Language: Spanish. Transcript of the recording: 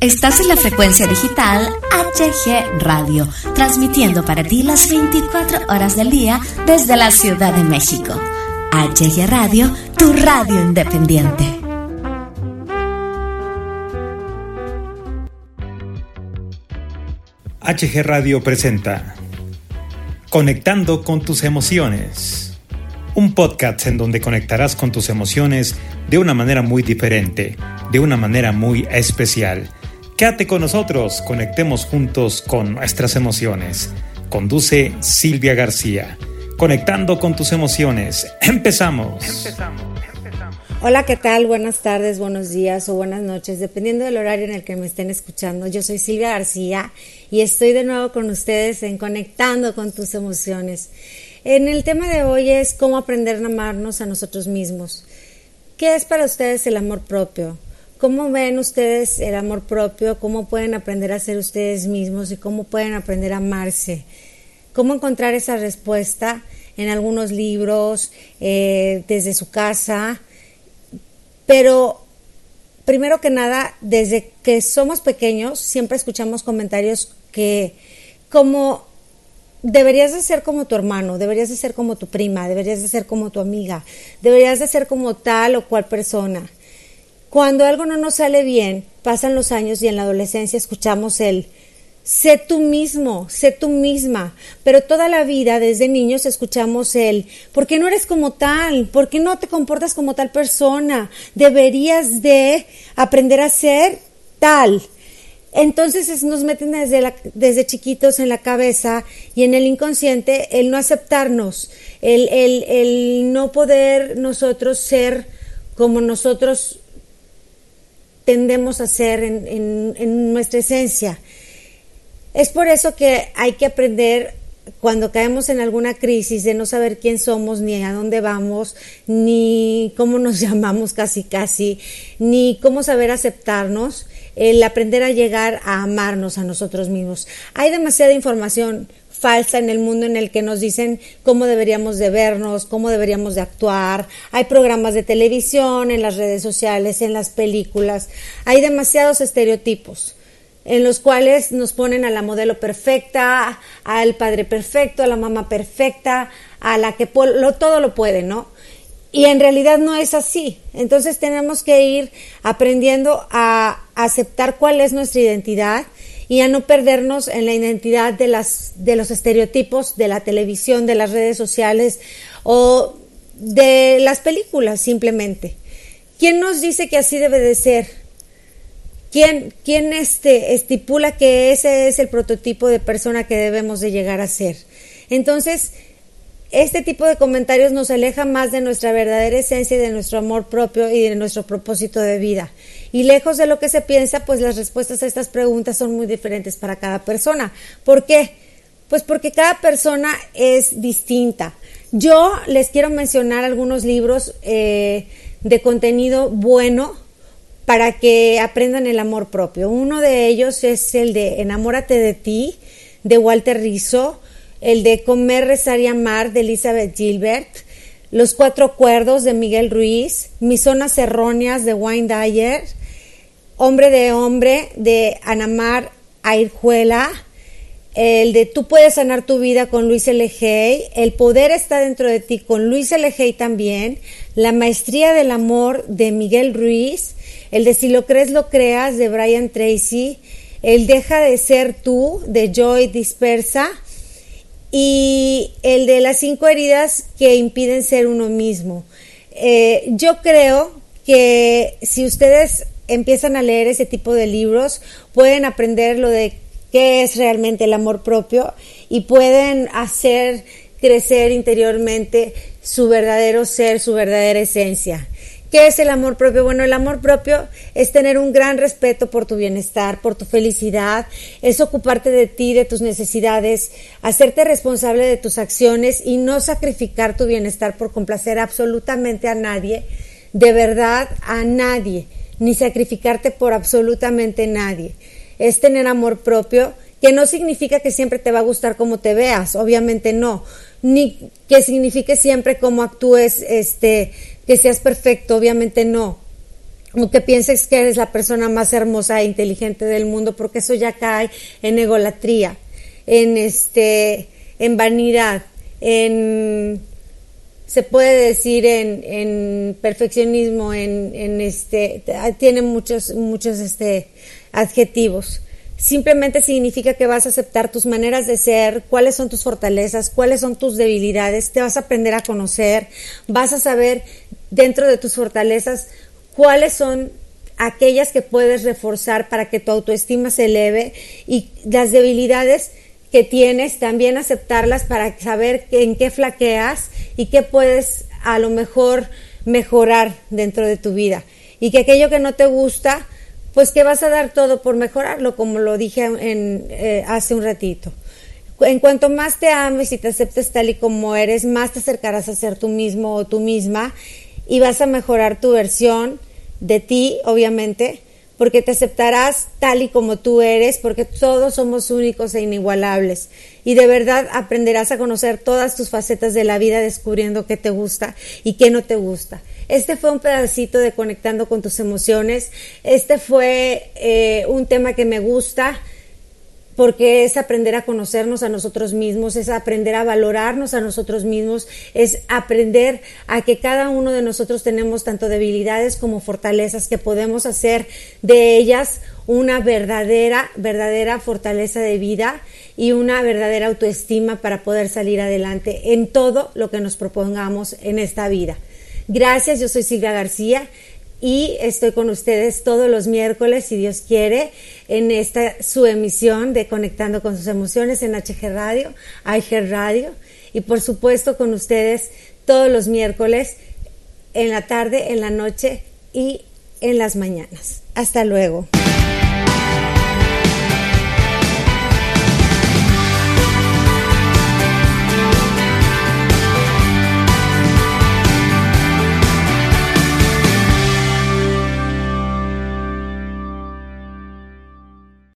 Estás en la frecuencia digital HG Radio, transmitiendo para ti las 24 horas del día desde la Ciudad de México. HG Radio, tu radio independiente. HG Radio presenta Conectando con tus emociones. Un podcast en donde conectarás con tus emociones de una manera muy diferente, de una manera muy especial Quédate con nosotros, conectemos juntos con nuestras emociones. Conduce Silvia García. Conectando con tus emociones. Empezamos. Hola, ¿qué tal? Buenas tardes, buenos días o buenas noches, dependiendo del horario en el que me estén escuchando. Yo soy Silvia García y estoy de nuevo con ustedes en Conectando con tus emociones. En el tema de hoy es cómo aprender a amarnos a nosotros mismos. ¿Qué es para ustedes el amor propio? ¿Cómo ven ustedes el amor propio? ¿Cómo pueden aprender a ser ustedes mismos y cómo pueden aprender a amarse? ¿Cómo encontrar esa respuesta en algunos libros, eh, desde su casa? Pero primero que nada, desde que somos pequeños, siempre escuchamos comentarios que como deberías de ser como tu hermano, deberías de ser como tu prima, deberías de ser como tu amiga, deberías de ser como tal o cual persona. Cuando algo no nos sale bien, pasan los años y en la adolescencia escuchamos el sé tú mismo, sé tú misma, pero toda la vida desde niños escuchamos el ¿por qué no eres como tal? ¿Por qué no te comportas como tal persona? Deberías de aprender a ser tal. Entonces nos meten desde, desde chiquitos en la cabeza y en el inconsciente el no aceptarnos, el, el, el no poder nosotros ser como nosotros tendemos a ser en, nuestra esencia. Es por eso que hay que aprender cuando caemos en alguna crisis de no saber quién somos, ni a dónde vamos, ni cómo nos llamamos casi casi, ni cómo saber aceptarnos, el aprender a llegar a amarnos a nosotros mismos. Hay demasiada información falsa en el mundo en el que nos dicen cómo deberíamos de vernos, cómo deberíamos de actuar. Hay programas de televisión, en las redes sociales, en las películas. Hay demasiados estereotipos en los cuales nos ponen a la modelo perfecta, al padre perfecto, a la mamá perfecta, a la que todo lo puede, ¿no? Y en realidad no es así. Entonces tenemos que ir aprendiendo a aceptar cuál es nuestra identidad y a no perdernos en la identidad de, las, de los estereotipos de la televisión, de las redes sociales o de las películas simplemente. ¿Quién nos dice que así debe de ser? ¿Quién, quién este, estipula que ese es el prototipo de persona que debemos de llegar a ser? Entonces, este tipo de comentarios nos aleja más de nuestra verdadera esencia y de nuestro amor propio y de nuestro propósito de vida. Y lejos de lo que se piensa, pues las respuestas a estas preguntas son muy diferentes para cada persona. ¿Por qué? Pues porque cada persona es distinta. Yo les quiero mencionar algunos libros eh, de contenido bueno para que aprendan el amor propio. Uno de ellos es el de Enamórate de ti, de Walter Rizzo el de Comer, Rezar y Amar de Elizabeth Gilbert, Los Cuatro Cuerdos de Miguel Ruiz, Mis Zonas Erróneas de Wayne Dyer, Hombre de Hombre de Anamar Airjuela, el de Tú puedes sanar tu vida con Luis L. El poder está dentro de ti con Luis L. también, La maestría del amor de Miguel Ruiz, el de Si lo crees, lo creas de Brian Tracy, el Deja de ser tú de Joy Dispersa, y el de las cinco heridas que impiden ser uno mismo. Eh, yo creo que si ustedes empiezan a leer ese tipo de libros, pueden aprender lo de qué es realmente el amor propio y pueden hacer crecer interiormente su verdadero ser, su verdadera esencia. ¿Qué es el amor propio? Bueno, el amor propio es tener un gran respeto por tu bienestar, por tu felicidad, es ocuparte de ti, de tus necesidades, hacerte responsable de tus acciones y no sacrificar tu bienestar por complacer absolutamente a nadie, de verdad a nadie, ni sacrificarte por absolutamente nadie. Es tener amor propio, que no significa que siempre te va a gustar como te veas, obviamente no, ni que signifique siempre cómo actúes este que seas perfecto, obviamente no. o que pienses que eres la persona más hermosa e inteligente del mundo, porque eso ya cae en egolatría, en este, en vanidad, en se puede decir en, en perfeccionismo, en, en, este, tiene muchos, muchos este, adjetivos. Simplemente significa que vas a aceptar tus maneras de ser, cuáles son tus fortalezas, cuáles son tus debilidades, te vas a aprender a conocer, vas a saber dentro de tus fortalezas cuáles son aquellas que puedes reforzar para que tu autoestima se eleve y las debilidades que tienes, también aceptarlas para saber en qué flaqueas y qué puedes a lo mejor mejorar dentro de tu vida. Y que aquello que no te gusta, pues que vas a dar todo por mejorarlo, como lo dije en, eh, hace un ratito. En cuanto más te ames y te aceptes tal y como eres, más te acercarás a ser tú mismo o tú misma y vas a mejorar tu versión de ti, obviamente, porque te aceptarás tal y como tú eres, porque todos somos únicos e inigualables. Y de verdad aprenderás a conocer todas tus facetas de la vida descubriendo qué te gusta y qué no te gusta. Este fue un pedacito de conectando con tus emociones. Este fue eh, un tema que me gusta porque es aprender a conocernos a nosotros mismos, es aprender a valorarnos a nosotros mismos, es aprender a que cada uno de nosotros tenemos tanto debilidades como fortalezas, que podemos hacer de ellas una verdadera, verdadera fortaleza de vida y una verdadera autoestima para poder salir adelante en todo lo que nos propongamos en esta vida. Gracias, yo soy Silvia García y estoy con ustedes todos los miércoles, si Dios quiere, en esta su emisión de Conectando con sus emociones en HG Radio, IG Radio, y por supuesto con ustedes todos los miércoles en la tarde, en la noche y en las mañanas. Hasta luego.